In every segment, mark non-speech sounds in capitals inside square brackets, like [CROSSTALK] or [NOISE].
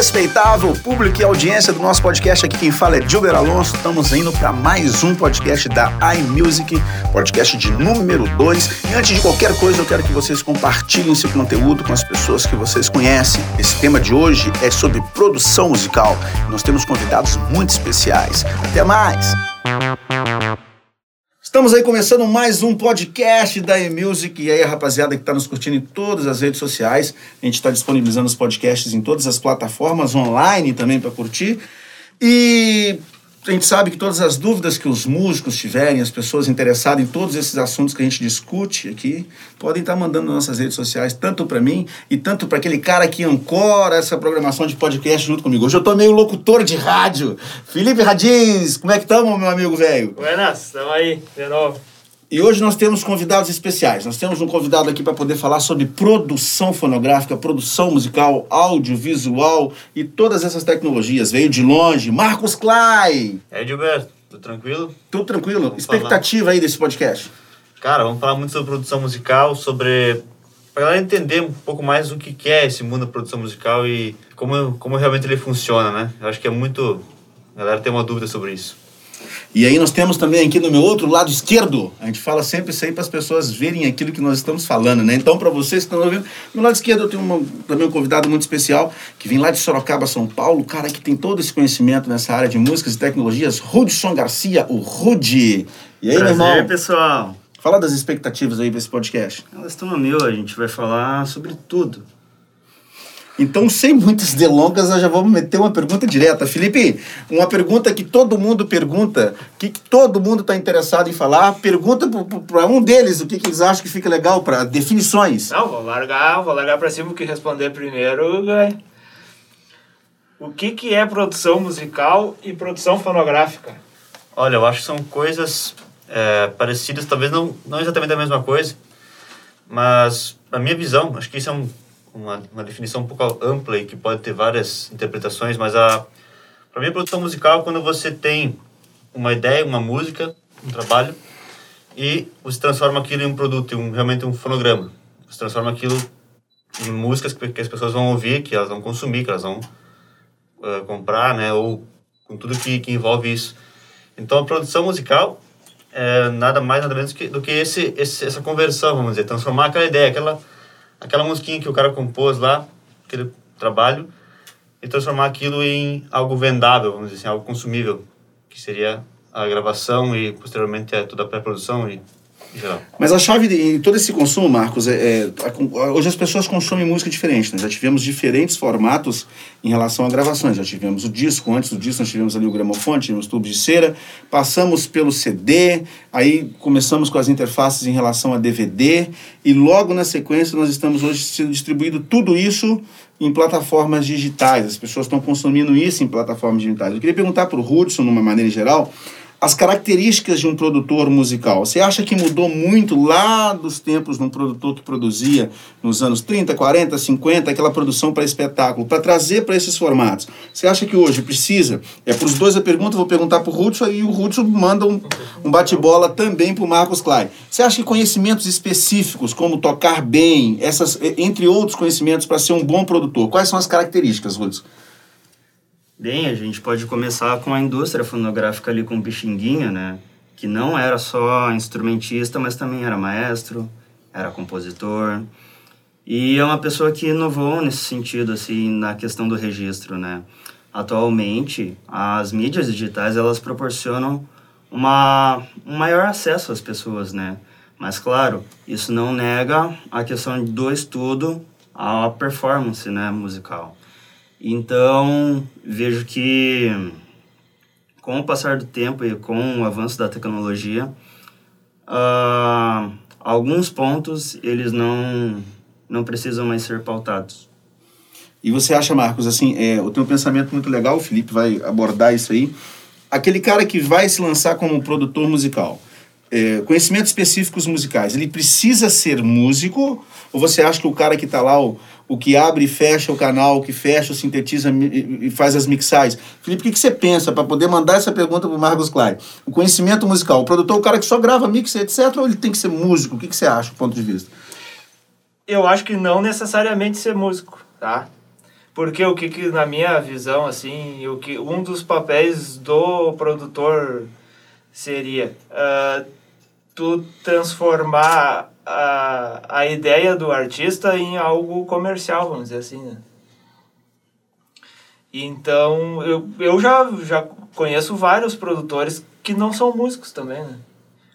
Respeitável público e audiência do nosso podcast, aqui quem fala é Gilber Alonso. Estamos indo para mais um podcast da iMusic, podcast de número 2. E antes de qualquer coisa, eu quero que vocês compartilhem esse conteúdo com as pessoas que vocês conhecem. Esse tema de hoje é sobre produção musical. Nós temos convidados muito especiais. Até mais! Estamos aí começando mais um podcast da eMusic. E aí, rapaziada que está nos curtindo em todas as redes sociais. A gente está disponibilizando os podcasts em todas as plataformas online também para curtir. E a gente sabe que todas as dúvidas que os músicos tiverem, as pessoas interessadas em todos esses assuntos que a gente discute aqui, podem estar mandando nas nossas redes sociais, tanto para mim e tanto para aquele cara que ancora essa programação de podcast junto comigo. Hoje eu tô meio locutor de rádio. Felipe Radins, como é que estamos, meu amigo velho? Buenas, estamos aí, de novo. E hoje nós temos convidados especiais. Nós temos um convidado aqui para poder falar sobre produção fonográfica, produção musical, audiovisual e todas essas tecnologias. Veio de longe, Marcos Clay. É, Gilberto, tudo tranquilo? Tudo tranquilo? Vamos Expectativa falar. aí desse podcast? Cara, vamos falar muito sobre produção musical, sobre. Pra galera entender um pouco mais o que é esse mundo da produção musical e como, como realmente ele funciona, né? Eu acho que é muito. A galera tem uma dúvida sobre isso. E aí nós temos também aqui no meu outro lado esquerdo, a gente fala sempre isso aí para as pessoas verem aquilo que nós estamos falando, né? Então, para vocês que estão ouvindo, no lado esquerdo eu tenho uma, também um convidado muito especial, que vem lá de Sorocaba, São Paulo, cara que tem todo esse conhecimento nessa área de músicas e tecnologias, Rudson Garcia, o Rudy. E aí, Prazer, meu irmão? pessoal. Fala das expectativas aí para esse podcast. Elas estão no meu, a gente vai falar sobre tudo. Então, sem muitas delongas, nós já vamos meter uma pergunta direta. Felipe, uma pergunta que todo mundo pergunta, que, que todo mundo está interessado em falar, pergunta para um deles o que, que, eles acham que fica legal para definições. Não, vou largar, vou largar para cima o que responder primeiro, ganha. O que, que é produção musical e produção fonográfica? Olha, eu acho que são coisas é, parecidas, talvez não, não exatamente a mesma coisa, mas a minha visão, acho que isso é um uma, uma definição um pouco ampla e que pode ter várias interpretações, mas a para mim a produção musical é quando você tem uma ideia, uma música, um trabalho e você transforma aquilo em um produto, um, realmente um fonograma. Você transforma aquilo em músicas que, que as pessoas vão ouvir, que elas vão consumir, que elas vão uh, comprar, né, ou com tudo que, que envolve isso. Então a produção musical é nada mais nada menos que, do que esse, esse, essa conversão, vamos dizer, transformar aquela ideia, aquela aquela musiquinha que o cara compôs lá, aquele trabalho, e transformar aquilo em algo vendável, vamos dizer assim, algo consumível, que seria a gravação e posteriormente é toda a pré-produção e mas a chave de todo esse consumo, Marcos, é, é hoje as pessoas consomem música diferente. Né? já tivemos diferentes formatos em relação a gravações. Já tivemos o disco, antes do disco nós tivemos ali o gramofone, tivemos tubos de cera, passamos pelo CD, aí começamos com as interfaces em relação a DVD e logo na sequência nós estamos hoje sendo distribuído tudo isso em plataformas digitais. As pessoas estão consumindo isso em plataformas digitais. Eu queria perguntar para o Hudson, numa maneira geral, as características de um produtor musical. Você acha que mudou muito lá dos tempos de um produtor que produzia nos anos 30, 40, 50, aquela produção para espetáculo, para trazer para esses formatos? Você acha que hoje precisa? É para os dois a pergunta, vou perguntar para o Hudson e o Hudson manda um, um bate-bola também para o Marcos Klein. Você acha que conhecimentos específicos, como tocar bem, essas, entre outros conhecimentos, para ser um bom produtor, quais são as características, Hudson? Bem, a gente pode começar com a indústria fonográfica ali com o Pixinguinha, né? Que não era só instrumentista, mas também era maestro, era compositor. E é uma pessoa que inovou nesse sentido, assim, na questão do registro, né? Atualmente, as mídias digitais, elas proporcionam uma, um maior acesso às pessoas, né? Mas, claro, isso não nega a questão do estudo, a performance, né, musical. Então, vejo que com o passar do tempo e com o avanço da tecnologia, uh, alguns pontos eles não, não precisam mais ser pautados. E você acha, Marcos, assim, é, eu tenho um pensamento muito legal, o Felipe vai abordar isso aí. Aquele cara que vai se lançar como produtor musical, é, conhecimentos específicos musicais, ele precisa ser músico? Ou você acha que o cara que está lá, o, o que abre e fecha o canal, o que fecha, sintetiza e faz as mixagens. Felipe, o que, que você pensa para poder mandar essa pergunta para o Marcos Klein? O conhecimento musical, o produtor, o cara que só grava mix, etc., ou ele tem que ser músico? O que, que você acha, do ponto de vista? Eu acho que não necessariamente ser músico, tá? Porque o que, que na minha visão, assim, o que, um dos papéis do produtor seria uh, tu transformar a, a ideia do artista em algo comercial, vamos dizer assim, né? Então, eu, eu já, já conheço vários produtores que não são músicos também, né?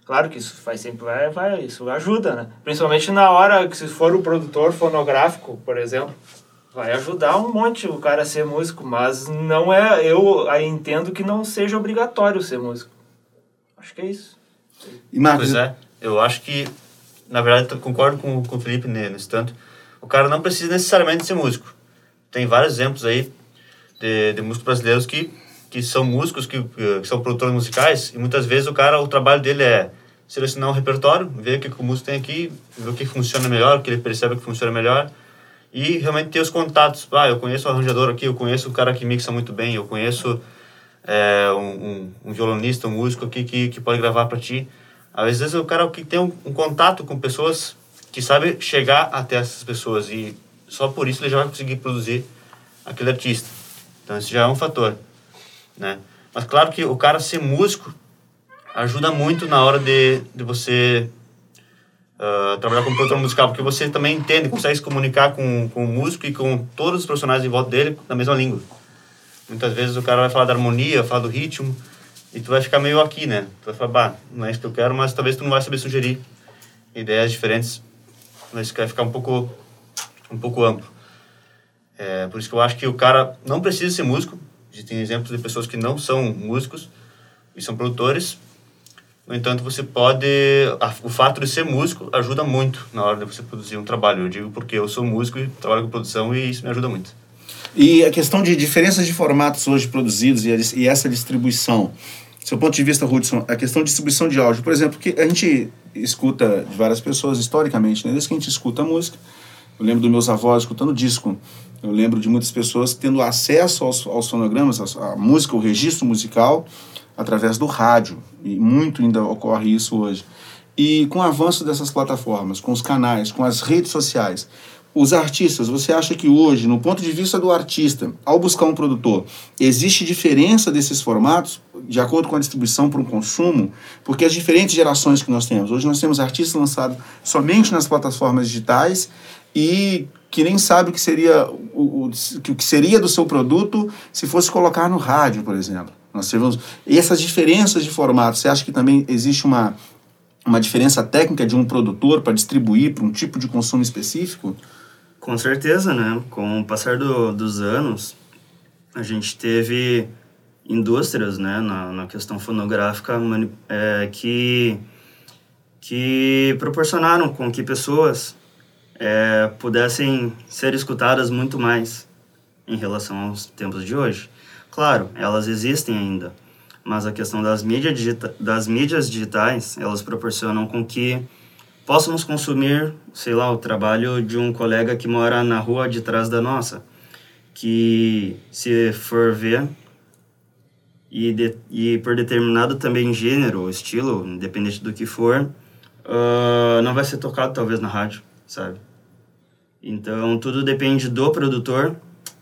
Claro que isso faz sempre vai, vai, isso ajuda, né? Principalmente na hora que se for o produtor fonográfico, por exemplo, vai ajudar um monte o cara a ser músico, mas não é, eu entendo que não seja obrigatório ser músico. Acho que é isso. E Marcos, pois é, eu acho que na verdade concordo com, com o Felipe nesse tanto. O cara não precisa necessariamente ser músico. Tem vários exemplos aí de, de músicos brasileiros que que são músicos, que, que, são produtores musicais, e muitas vezes o cara, o trabalho dele é selecionar um repertório, ver o que, que o músico tem aqui, ver o que funciona melhor, o que ele percebe que funciona melhor, e realmente ter os contatos. Ah, eu conheço o arranjador aqui, eu conheço o cara que mixa muito bem, eu conheço é, um, um, um, violonista, um músico aqui que, que pode gravar para ti. Às vezes o cara que tem um, um contato com pessoas que sabe chegar até essas pessoas e só por isso ele já vai conseguir produzir aquele artista. Então esse já é um fator né? Mas claro que o cara ser músico ajuda muito na hora de, de você uh, trabalhar como produtor musical, porque você também entende, consegue se comunicar com, com o músico e com todos os profissionais em volta dele na mesma língua. Muitas vezes o cara vai falar da harmonia, falar do ritmo, e tu vai ficar meio aqui, né? Tu vai falar, bah, não é isso que eu quero, mas talvez tu não vai saber sugerir ideias diferentes, mas vai ficar um pouco, um pouco amplo. É, por isso que eu acho que o cara não precisa ser músico, Existem exemplos de pessoas que não são músicos e são produtores. No entanto, você pode. A, o fato de ser músico ajuda muito na hora de você produzir um trabalho. Eu digo porque eu sou músico e trabalho com produção e isso me ajuda muito. E a questão de diferenças de formatos hoje produzidos a, e essa distribuição, seu ponto de vista, Hudson, a questão de distribuição de áudio, por exemplo, que a gente escuta de várias pessoas historicamente, né? desde que a gente escuta a música, eu lembro dos meus avós escutando disco. Eu lembro de muitas pessoas tendo acesso aos, aos fonogramas, à música, o registro musical, através do rádio. E muito ainda ocorre isso hoje. E com o avanço dessas plataformas, com os canais, com as redes sociais, os artistas, você acha que hoje, no ponto de vista do artista, ao buscar um produtor, existe diferença desses formatos de acordo com a distribuição para o consumo? Porque as diferentes gerações que nós temos. Hoje nós temos artistas lançados somente nas plataformas digitais e que nem sabe o que seria o, o, o que seria do seu produto se fosse colocar no rádio, por exemplo. Nós tivemos essas diferenças de formato. Você acha que também existe uma uma diferença técnica de um produtor para distribuir para um tipo de consumo específico? Com certeza, né? Com o passar do, dos anos, a gente teve indústrias, né, na, na questão fonográfica, é, que que proporcionaram com que pessoas é, pudessem ser escutadas muito mais em relação aos tempos de hoje. Claro, elas existem ainda, mas a questão das, mídia digita das mídias digitais, elas proporcionam com que possamos consumir, sei lá, o trabalho de um colega que mora na rua de trás da nossa, que se for ver e, de, e por determinado também gênero, estilo, independente do que for, uh, não vai ser tocado talvez na rádio, sabe? Então, tudo depende do produtor,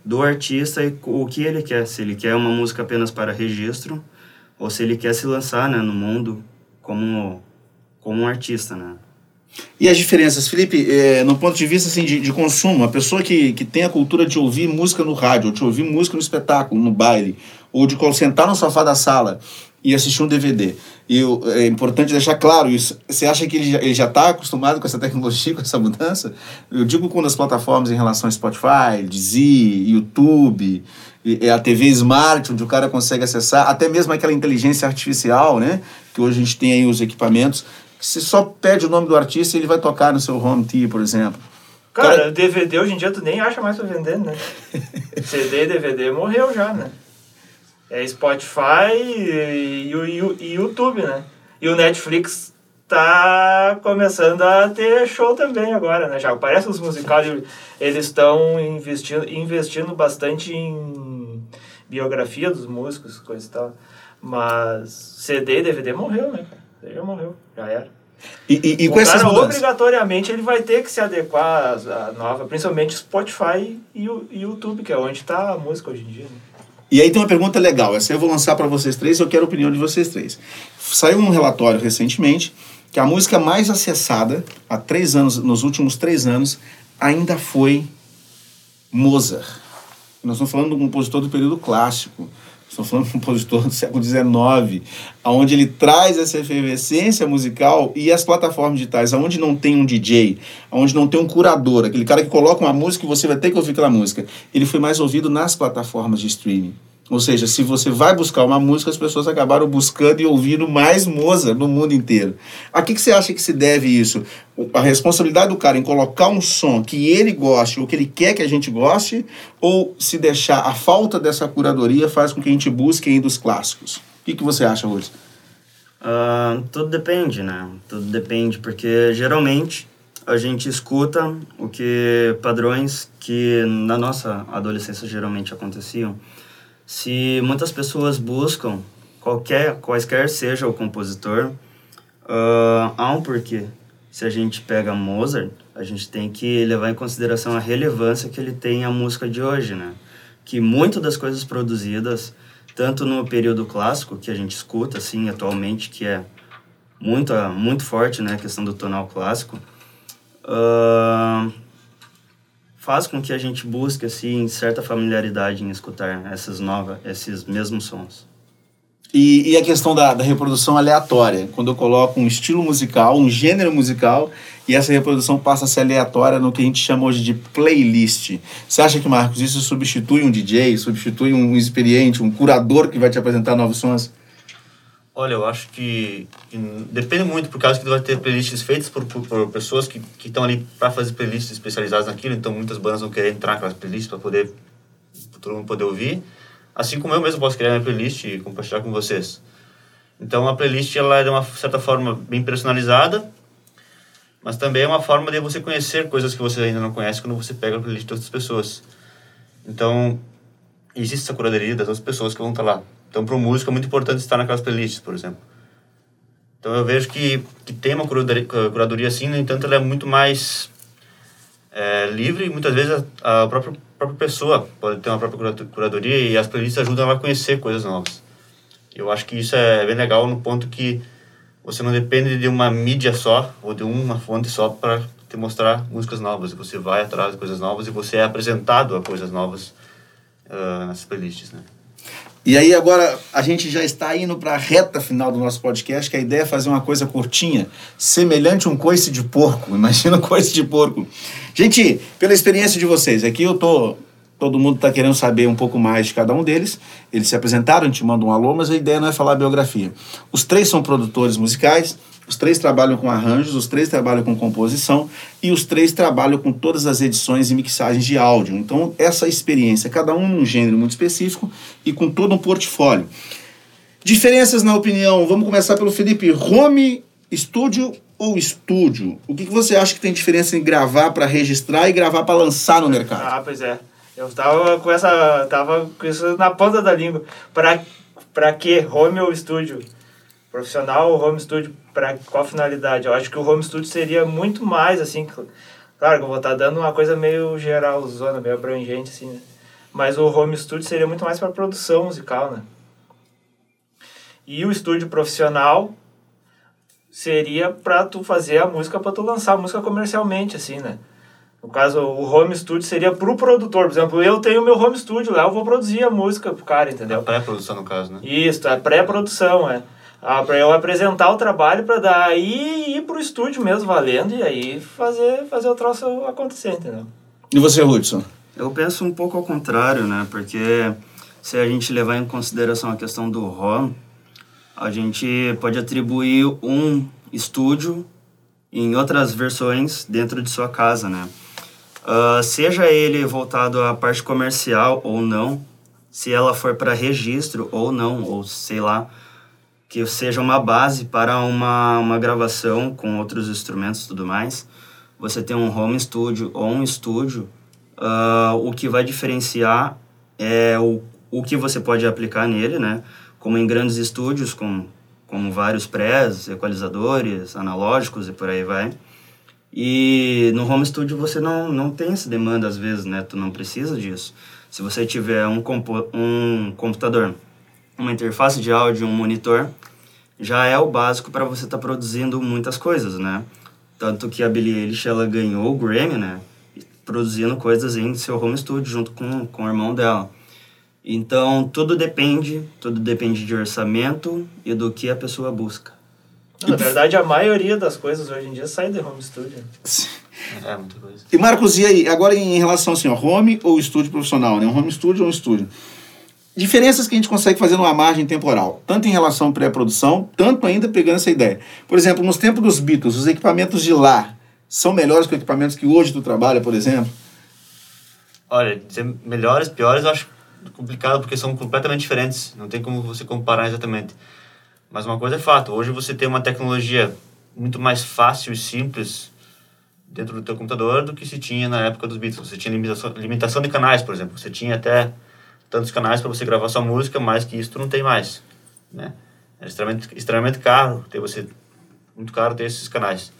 do artista e o que ele quer. Se ele quer uma música apenas para registro ou se ele quer se lançar né, no mundo como, como um artista, né? E as diferenças, Felipe, é, no ponto de vista assim, de, de consumo, a pessoa que, que tem a cultura de ouvir música no rádio, ou de ouvir música no espetáculo, no baile, ou de sentar no sofá da sala e assistir um DVD. E é importante deixar claro isso. Você acha que ele já está acostumado com essa tecnologia, com essa mudança? Eu digo quando as plataformas em relação a Spotify, Deezer, YouTube, a TV Smart, onde o cara consegue acessar, até mesmo aquela inteligência artificial, né? Que hoje a gente tem aí os equipamentos. Você só pede o nome do artista e ele vai tocar no seu home TV, por exemplo. Cara, cara, DVD hoje em dia tu nem acha mais pra vender, né? CD e DVD morreu já, né? É Spotify e, e, e, YouTube, né? E o Netflix tá começando a ter show também agora, né? Já parece os musicais, eles estão investindo, investindo bastante em biografia dos músicos, coisa e tal. Mas CD e DVD morreu, né, cara? Já morreu, já era. E, e, e com essas cara, mudanças. obrigatoriamente, ele vai ter que se adequar à nova, principalmente Spotify e o YouTube, que é onde está a música hoje em dia. né? E aí tem uma pergunta legal, essa eu vou lançar para vocês três eu quero a opinião de vocês três. Saiu um relatório recentemente que a música mais acessada há três anos, nos últimos três anos, ainda foi Mozart. Nós estamos falando de um compositor do período clássico. Estamos falando de um compositor do século XIX, onde ele traz essa efervescência musical e as plataformas digitais, onde não tem um DJ, onde não tem um curador, aquele cara que coloca uma música e você vai ter que ouvir aquela música. Ele foi mais ouvido nas plataformas de streaming. Ou seja, se você vai buscar uma música, as pessoas acabaram buscando e ouvindo mais Mozart no mundo inteiro. A que, que você acha que se deve isso? A responsabilidade do cara em colocar um som que ele goste ou que ele quer que a gente goste, ou se deixar a falta dessa curadoria faz com que a gente busque ainda os clássicos? O que, que você acha, Rúlio? Ah, tudo depende, né? Tudo depende, porque geralmente a gente escuta o que padrões que na nossa adolescência geralmente aconteciam. Se muitas pessoas buscam qualquer, quaisquer seja o compositor, ah, há um porquê. Se a gente pega Mozart, a gente tem que levar em consideração a relevância que ele tem à música de hoje, né? Que muito das coisas produzidas, tanto no período clássico, que a gente escuta, assim, atualmente, que é muito, muito forte, né? A questão do tonal clássico, ah, faz com que a gente busque, assim, certa familiaridade em escutar essas novas, esses mesmos sons. E, e a questão da, da reprodução aleatória, quando eu coloco um estilo musical, um gênero musical, e essa reprodução passa a ser aleatória no que a gente chama hoje de playlist. Você acha que, Marcos, isso substitui um DJ, substitui um experiente, um curador que vai te apresentar novos sons? Olha, eu acho que, que depende muito, por causa que vai ter playlists feitas por, por, por pessoas que estão ali para fazer playlists especializadas naquilo, então muitas bandas vão querer entrar naquelas playlists para poder todo mundo poder ouvir. Assim como eu mesmo posso criar minha playlist e compartilhar com vocês. Então a playlist ela é de uma certa forma bem personalizada, mas também é uma forma de você conhecer coisas que você ainda não conhece quando você pega a playlist de outras pessoas. Então existe essa curadoria das outras pessoas que vão estar lá. Então, para o músico é muito importante estar naquelas playlists, por exemplo. Então, eu vejo que, que tem uma curadoria, curadoria assim, no entanto, ela é muito mais é, livre e muitas vezes a, a própria, própria pessoa pode ter uma própria cura- curadoria e as playlists ajudam ela a conhecer coisas novas. Eu acho que isso é bem legal no ponto que você não depende de uma mídia só ou de uma fonte só para te mostrar músicas novas. Você vai atrás de coisas novas e você é apresentado a coisas novas ah, nessas playlists, né? E aí agora a gente já está indo para a reta final do nosso podcast, que a ideia é fazer uma coisa curtinha, semelhante a um coice de porco. [LAUGHS] Imagina um coice de porco. Gente, pela experiência de vocês, aqui eu tô todo mundo está querendo saber um pouco mais de cada um deles. Eles se apresentaram, a gente manda um alô, mas a ideia não é falar biografia. Os três são produtores musicais, os três trabalham com arranjos, os três trabalham com composição e os três trabalham com todas as edições e mixagens de áudio. Então, essa experiência, cada um num gênero muito específico e com todo um portfólio. Diferenças na opinião, vamos começar pelo Felipe. Home estúdio ou estúdio? O que, que você acha que tem diferença em gravar para registrar e gravar para lançar no mercado? Ah, pois é. Eu tava com essa. tava com isso na ponta da língua. Pra que home ou estúdio? Profissional ou home studio? Pra qual finalidade? Eu acho que o home studio seria muito mais assim. cl- Claro que eu vou estar dando uma coisa meio geral, zona, meio abrangente, assim, né? Mas o home studio seria muito mais para produção musical, né? E o estúdio profissional seria para tu fazer a música, para tu lançar a música comercialmente, assim, né? No caso, o home studio seria pro produtor. Por exemplo, eu tenho meu home studio lá, eu vou produzir a música pro cara, A entendeu? pré-produção, no caso, né? Isso, é pré-produção, é. Ah, pra eu apresentar o trabalho para daí ir pro estúdio mesmo valendo e aí fazer, fazer o troço acontecer, entendeu? E você, Hudson? Eu penso um pouco ao contrário, né? Porque se a gente levar em consideração a questão do ROM, a gente pode atribuir um estúdio em outras versões dentro de sua casa, né? Ah, seja ele voltado à parte comercial ou não, se ela for para registro ou não, ou sei lá, que seja uma base para uma, uma gravação com outros instrumentos e tudo mais, você tem um home studio ou um estúdio, ah, o que vai diferenciar é o, o que você pode aplicar nele, né? Como em grandes estúdios com, como vários prés, equalizadores, analógicos e por aí vai. E no home studio você não, não tem essa demanda às vezes, né? Tu não precisa disso. Se você tiver um, um computador, uma interface de áudio, um monitor, já é o básico para você estar tá produzindo muitas coisas, né? Tanto que a Billie Eilish, ela ganhou o Grammy, né? Produzindo coisas em seu home studio junto com, com o irmão dela. Então, tudo depende, tudo depende de orçamento e do que a pessoa busca. Na verdade, a maioria das coisas hoje em dia sai de home studio. É, muita coisa. E Marcos, e aí, agora em relação assim, ó, home ou estúdio profissional, né? Um home studio ou um estúdio? Diferenças que a gente consegue fazer numa margem temporal, tanto em relação à pré-produção, tanto ainda pegando essa ideia. Por exemplo, nos tempos dos Beatles, os equipamentos de lá são melhores que os equipamentos que hoje tu trabalha, por exemplo? Olha, dizer melhores, piores, eu acho complicado porque são completamente diferentes. Não tem como você comparar exatamente. Mas uma coisa é fato, hoje você tem uma tecnologia muito mais fácil e simples dentro do teu computador do que se tinha na época dos Beatles. Você tinha limitação, limitação de canais, por exemplo. Você tinha até tantos canais para você gravar sua música, mais que isso tu não tem mais, né? É extremamente, extremamente caro ter você muito caro ter esses canais.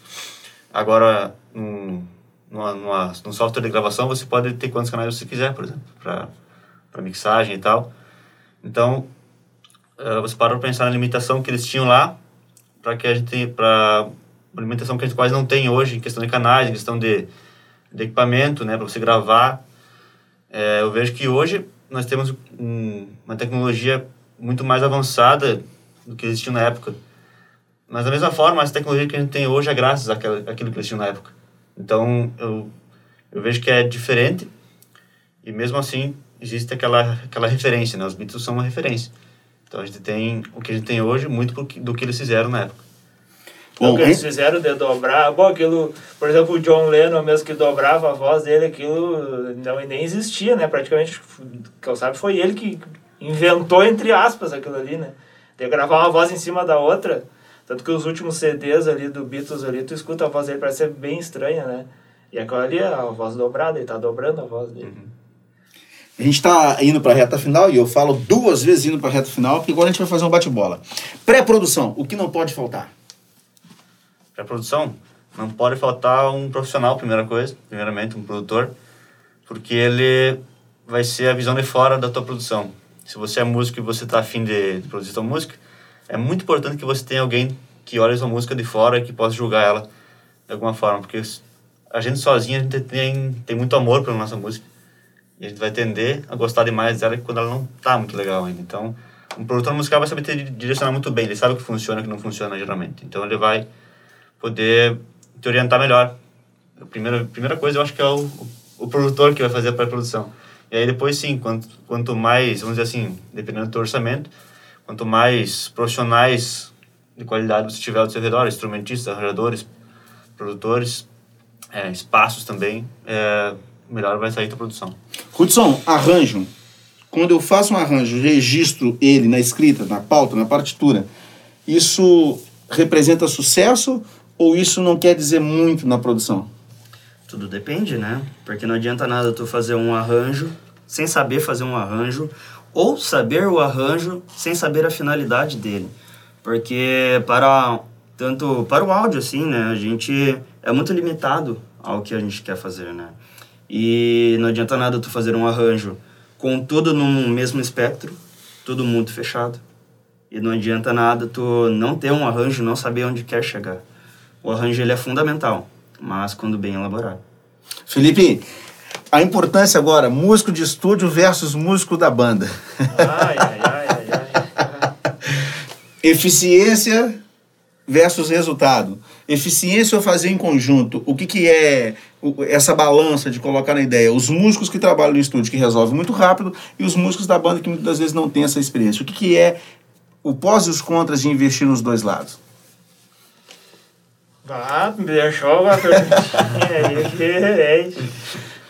Agora, num, numa, numa, num software de gravação, você pode ter quantos canais você quiser, por exemplo, para mixagem e tal. Então, uh, você para para pensar na limitação que eles tinham lá, para que a gente para uma limitação que a gente quase não tem hoje em questão de canais, em questão de, de equipamento, né, para você gravar. É, eu vejo que hoje nós temos um, uma tecnologia muito mais avançada do que existia na época. Mas da mesma forma, essa tecnologia que a gente tem hoje é graças àquela, àquilo que existia na época. Então, eu, eu vejo que é diferente e mesmo assim existe aquela, aquela referência, né? Os Beatles são uma referência. Então a gente tem o que a gente tem hoje muito do que eles fizeram na época. Bom, o que eles fizeram de dobrar, bom, aquilo, por exemplo, o John Lennon mesmo que dobrava a voz dele, aquilo não nem existia, né? Praticamente, que eu sabe, foi ele que inventou, entre aspas, aquilo ali, né? De gravar uma voz em cima da outra. Tanto que os últimos CDs ali do Beatles ali, tu escuta a voz dele, parece ser bem estranha, né? E aquela ali é a voz dobrada, ele tá dobrando a voz dele. Uhum. A gente está indo para a reta final e eu falo duas vezes indo para a reta final, porque agora a gente vai fazer um bate-bola. Pré-produção, o que não pode faltar? Pré-produção, não pode faltar um profissional, primeira coisa, primeiramente um produtor, porque ele vai ser a visão de fora da tua produção. Se você é músico e você está afim de, de produzir tua música, é muito importante que você tenha alguém que olhe sua música de fora e que possa julgar ela de alguma forma, porque a gente sozinho a gente tem, tem muito amor pela nossa música e a gente vai tender a gostar demais dela quando ela não tá muito legal ainda. Então, um produtor musical vai saber te direcionar muito bem, ele sabe o que funciona e o que não funciona geralmente. Então, ele vai poder te orientar melhor. A primeira, primeira coisa, eu acho que é o, o produtor que vai fazer a pré-produção. E aí, depois, sim, quanto, quanto mais, vamos dizer assim, dependendo do teu orçamento, quanto mais profissionais de qualidade você tiver ao seu redor, instrumentistas, arranjadores, produtores, é, espaços também, é, melhor vai sair a produção. Hudson, arranjo. Quando eu faço um arranjo, registro ele na escrita, na pauta, na partitura, isso representa sucesso ou isso não quer dizer muito na produção? Tudo depende, né? Porque não adianta nada tu fazer um arranjo sem saber fazer um arranjo ou saber o arranjo sem saber a finalidade dele. Porque para tanto para o áudio assim, né, a gente é muito limitado ao que a gente quer fazer, né? E não adianta nada tu fazer um arranjo com tudo no mesmo espectro, tudo muito fechado. E não adianta nada tu não ter um arranjo, não saber onde quer chegar. O arranjo ele é fundamental, mas quando bem elaborado. Felipe, a importância agora, músico de estúdio versus músico da banda. Ai, ai, ai, ai, ai. [LAUGHS] Eficiência versus resultado. Eficiência ou fazer em conjunto. O que, que é essa balança de colocar na ideia? Os músicos que trabalham no estúdio que resolvem muito rápido e os músicos da banda que muitas vezes não têm essa experiência. O que, que é o pós e os contras de investir nos dois lados? Ah, me deixou uma perguntinha.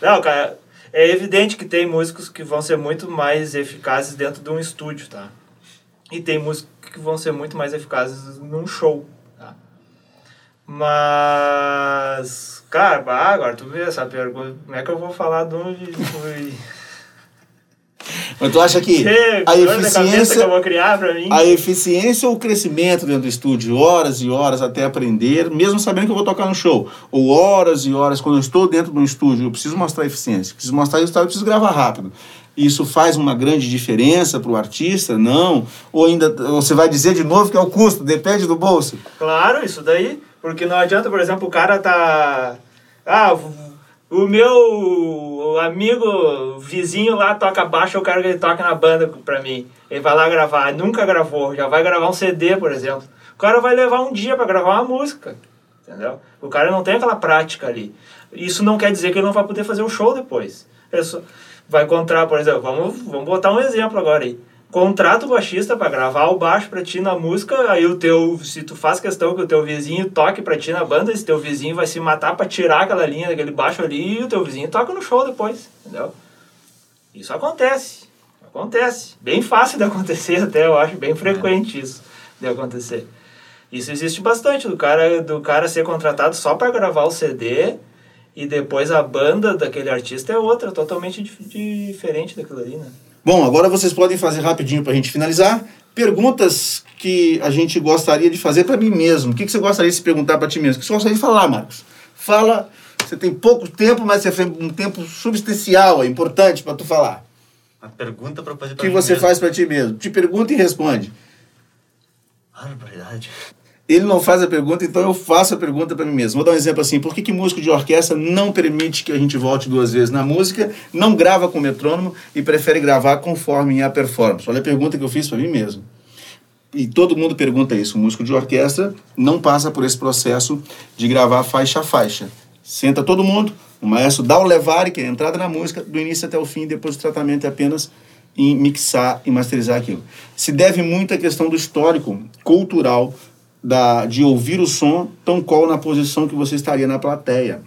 Não, cara, é evidente que tem músicos que vão ser muito mais eficazes dentro de um estúdio, tá? E tem músicos que vão ser muito mais eficazes num show. Mas, cara, agora tu vê essa pergunta, como é que eu vou falar de onde? Mas tu acha que Chega, a cabeça que eficiência, eu vou criar pra mim. a eficiência ou o crescimento dentro do estúdio, horas e horas até aprender, mesmo sabendo que eu vou tocar no show, ou horas e horas quando eu estou dentro de um estúdio, eu preciso mostrar eficiência, preciso mostrar resultado, eu preciso gravar rápido. Isso faz uma grande diferença para o artista? Não. Ou ainda você vai dizer de novo que é o custo, depende do bolso. Claro, isso daí. Porque não adianta, por exemplo, o cara tá. Ah, o meu amigo vizinho lá toca baixo, eu quero que ele toque na banda pra mim. Ele vai lá gravar, nunca gravou, já vai gravar um CD, por exemplo. O cara vai levar um dia para gravar uma música, entendeu? O cara não tem aquela prática ali. Isso não quer dizer que ele não vai poder fazer o show depois. Ele vai encontrar, por exemplo, vamos, vamos botar um exemplo agora aí. Contrata o baixista para gravar o baixo para ti na música, aí o teu, se tu faz questão que o teu vizinho toque para ti na banda, esse teu vizinho vai se matar para tirar aquela linha daquele baixo ali e o teu vizinho toca no show depois, entendeu? Isso acontece. Acontece. Bem fácil de acontecer até, eu acho bem frequente isso de acontecer. Isso existe bastante, do cara, do cara ser contratado só para gravar o CD e depois a banda daquele artista é outra, totalmente dif diferente daquilo ali, né? Bom, agora vocês podem fazer rapidinho para a gente finalizar. Perguntas que a gente gostaria de fazer para mim mesmo. O que, que você gostaria de se perguntar para ti mesmo? O que você gostaria de falar, Marcos? Fala. Você tem pouco tempo, mas você tem um tempo substancial, é importante para tu falar. Uma pergunta para fazer O para que você faz para ti mesmo? Te pergunta e responde. Barbaridade. Ele não faz a pergunta, então eu faço a pergunta para mim mesmo. Vou dar um exemplo assim: por que, que músico de orquestra não permite que a gente volte duas vezes na música, não grava com metrônomo e prefere gravar conforme a performance? Olha a pergunta que eu fiz para mim mesmo. E todo mundo pergunta isso. O músico de orquestra não passa por esse processo de gravar faixa a faixa. Senta todo mundo, o maestro dá o levare, que é a entrada na música, do início até o fim, depois o tratamento é apenas em mixar e masterizar aquilo. Se deve muito à questão do histórico cultural da, de ouvir o som tão qual na posição que você estaria na plateia.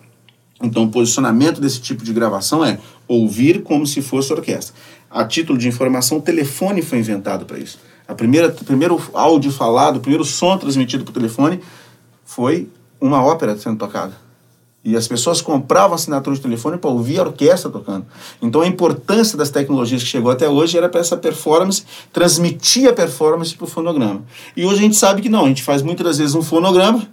Então, o posicionamento desse tipo de gravação é ouvir como se fosse orquestra. A título de informação, o telefone foi inventado para isso. A primeira, o primeiro áudio falado, o primeiro som transmitido por telefone foi uma ópera sendo tocada. E as pessoas compravam assinatura de telefone para ouvir a orquestra tocando. Então a importância das tecnologias que chegou até hoje era para essa performance, transmitir a performance para o fonograma. E hoje a gente sabe que não, a gente faz muitas vezes um fonograma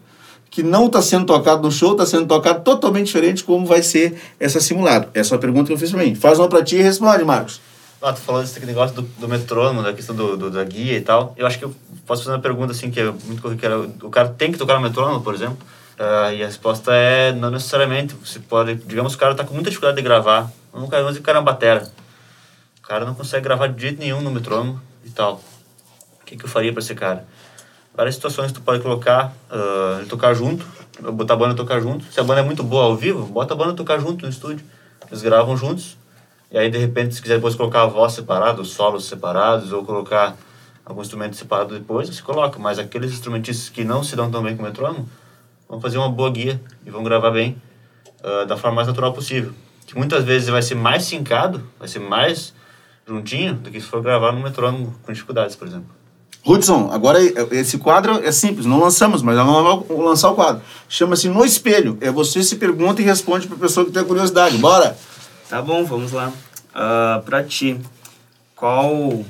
que não está sendo tocado no show, está sendo tocado totalmente diferente como vai ser essa simulado. Essa é a pergunta que eu fiz para mim. Faz uma para ti e responde, Marcos. Ah, tu falou desse negócio do, do metrônomo, da questão do, do, da guia e tal. Eu acho que eu posso fazer uma pergunta assim, que é muito corriqueira. O cara tem que tocar no metrônomo, por exemplo? Uh, e a resposta é não necessariamente. Você pode, digamos, o cara está com muita dificuldade de gravar. Vamos dizer que o cara uma batera. O cara não consegue gravar de jeito nenhum no metrônomo e tal. O que, que eu faria para esse cara? Várias situações que tu pode colocar, uh, ele tocar junto, botar a banda tocar junto. Se a banda é muito boa ao vivo, bota a banda tocar junto no estúdio. Eles gravam juntos. E aí, de repente, se quiser depois colocar a voz separada, os solos separados, ou colocar algum instrumento separado depois, você coloca. Mas aqueles instrumentistas que não se dão tão bem com o metrônomo, vão fazer uma boa guia e vão gravar bem uh, da forma mais natural possível. Que muitas vezes vai ser mais sincado, vai ser mais juntinho do que se for gravar no metrônomo com dificuldades, por exemplo. Hudson, agora esse quadro é simples, não lançamos, mas vamos lançar o quadro. Chama-se No Espelho. É você se pergunta e responde para a pessoa que tem curiosidade. Bora! Tá bom, vamos lá. Uh, pra ti, qual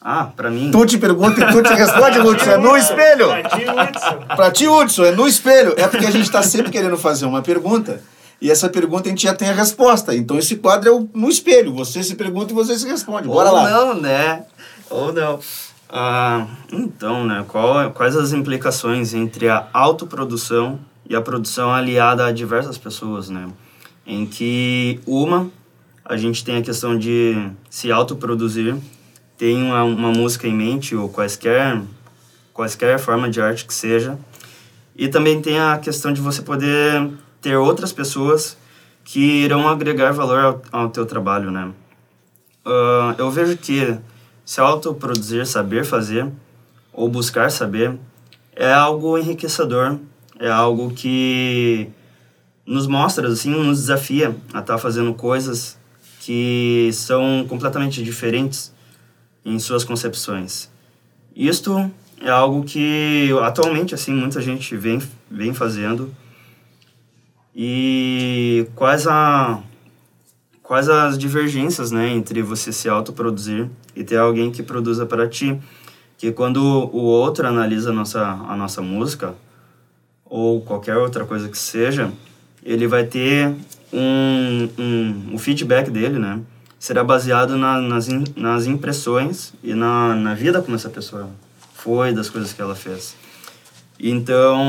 ah, pra mim. Tu te pergunta e tu te responde, Hudson. É no espelho. Pra ti, Hudson. Pra ti, Hudson, é no espelho. É porque a gente tá sempre querendo fazer uma pergunta e essa pergunta a gente já tem a resposta. Então esse quadro é o, no espelho. Você se pergunta e você se responde. Bora Ou lá. não, né? Ou não. Ah, então, né? Qual, quais as implicações entre a autoprodução e a produção aliada a diversas pessoas, né? Em que uma, a gente tem a questão de se autoproduzir tem uma, uma música em mente ou quaisquer, quaisquer forma de arte que seja. E também tem a questão de você poder ter outras pessoas que irão agregar valor ao, ao teu trabalho, né? Uh, eu vejo que se autoproduzir, saber fazer ou buscar saber é algo enriquecedor, é algo que nos mostra, assim, nos desafia a estar tá fazendo coisas que são completamente diferentes em suas concepções. Isto é algo que atualmente assim muita gente vem vem fazendo. E quais a quais as divergências, né, entre você se autoproduzir e ter alguém que produza para ti. Que quando o outro analisa a nossa, a nossa música, ou qualquer outra coisa que seja, ele vai ter um, um, o feedback dele, né? Será baseado na, nas, in, nas impressões e na, na vida como essa pessoa foi, das coisas que ela fez. Então,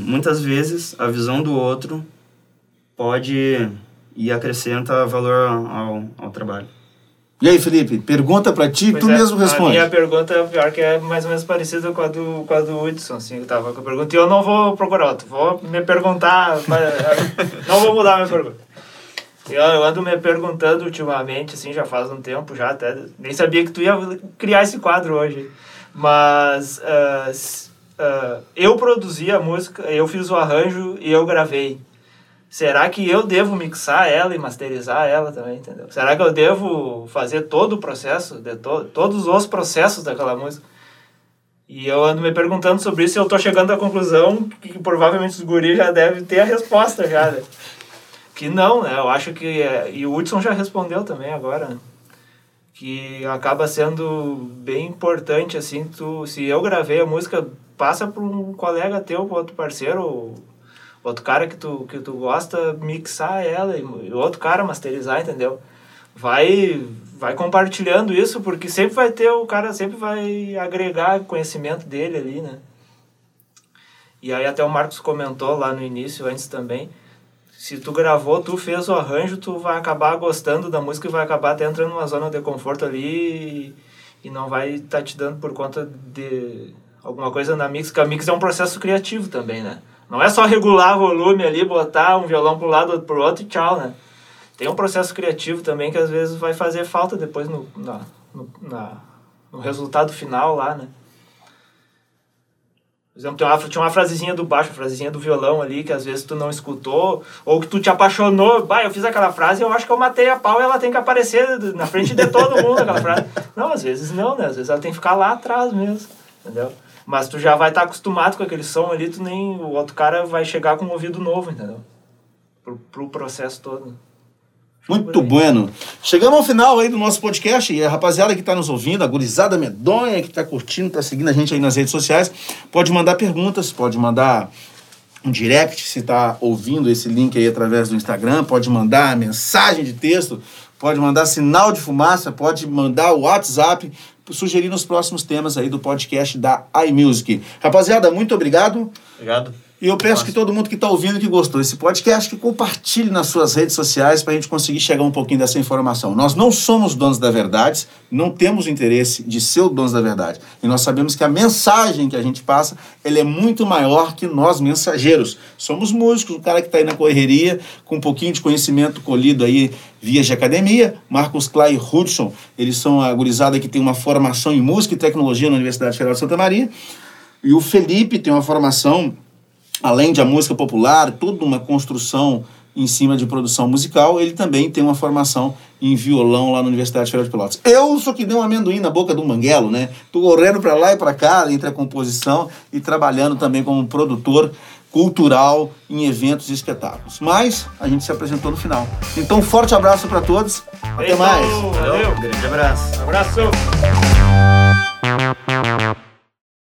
muitas vezes, a visão do outro pode e acrescenta valor ao, ao trabalho. E aí, Felipe, pergunta para ti, Pois tu é, mesmo responde. A minha pergunta, pior que é mais ou menos parecida com a do, com a do Hudson, assim, eu tava com a pergunta. E eu não vou procurar outro, vou me perguntar, [LAUGHS] não vou mudar a minha pergunta. Eu, ando me perguntando ultimamente, assim, já faz um tempo já, até nem sabia que tu ia criar esse quadro hoje. Mas s- ah, eu produzi a música, eu fiz o arranjo e eu gravei. Será que eu devo mixar ela e masterizar ela também, entendeu? Será que eu devo fazer todo o processo, de to todos os processos daquela música? E eu ando me perguntando sobre isso e eu tô chegando à conclusão que, provavelmente os guris já devem ter a resposta já, né? Que não, né? Eu acho que... é- E o Hudson já respondeu também agora, né? Que acaba sendo bem importante, assim, tu... Se eu gravei a música, passa para um colega teu, pra outro parceiro, outro cara que tu, que tu gosta, mixar ela e e outro cara masterizar, entendeu? Vai, vai compartilhando isso, porque sempre vai ter, o cara sempre vai agregar conhecimento dele ali, né? E aí até o Marcos comentou lá no início, antes também, se tu gravou, tu fez o arranjo, tu vai acabar gostando da música e vai acabar até entrando numa zona de conforto ali e, e não vai estar te dando por conta de alguma coisa na mix, porque a mix é um processo criativo também, né? Não é só regular volume ali, botar um violão para um lado, outro pro outro e tchau, né? Tem um processo criativo também que às vezes vai fazer falta depois no, na, no, na, no resultado final lá, né? Por exemplo, uma, tinha uma frasezinha do baixo, uma frasezinha do violão ali, que às vezes tu não escutou, ou que tu te apaixonou, bah, eu fiz aquela frase e eu acho que eu matei a pau e ela tem que aparecer na frente de todo mundo, aquela frase. [LAUGHS] Não, às vezes não, né? Às vezes ela tem que ficar lá atrás mesmo, entendeu? Mas tu já vai estar acostumado com aquele som ali, tu nem. O outro cara vai chegar com um ouvido novo, entendeu? Pro, pro processo todo. Muito bueno. Chegamos ao final aí do nosso podcast e a rapaziada que está nos ouvindo, a gurizada medonha que está curtindo, está seguindo a gente aí nas redes sociais, pode mandar perguntas, pode mandar um direct se está ouvindo esse link aí através do Instagram, pode mandar mensagem de texto, pode mandar sinal de fumaça, pode mandar o WhatsApp, sugerir os próximos temas aí do podcast da iMusic. Rapaziada, muito obrigado. Obrigado. E eu peço que todo mundo que está ouvindo que gostou desse podcast, que compartilhe nas suas redes sociais para a gente conseguir chegar um pouquinho dessa informação. Nós não somos donos da verdade, não temos interesse de ser o donos da verdade. E nós sabemos que a mensagem que a gente passa, ela é muito maior que nós mensageiros. Somos músicos, o cara que está aí na correria, com um pouquinho de conhecimento colhido aí via de academia. Marcos Clay Hudson, eles são a gurizada que tem uma formação em música e tecnologia na Universidade Federal de Santa Maria. E o Felipe tem uma formação além de a música popular, toda uma construção em cima de produção musical, ele também tem uma formação em violão lá na Universidade Federal de Pelotas. Eu sou que dei um amendoim na boca do manguelo, né? Tô correndo para lá e para cá entre a composição e trabalhando também como produtor cultural em eventos e espetáculos. Mas a gente se apresentou no final. Então, forte abraço para todos. Até Feito! mais. Valeu! Grande abraço. Abraço!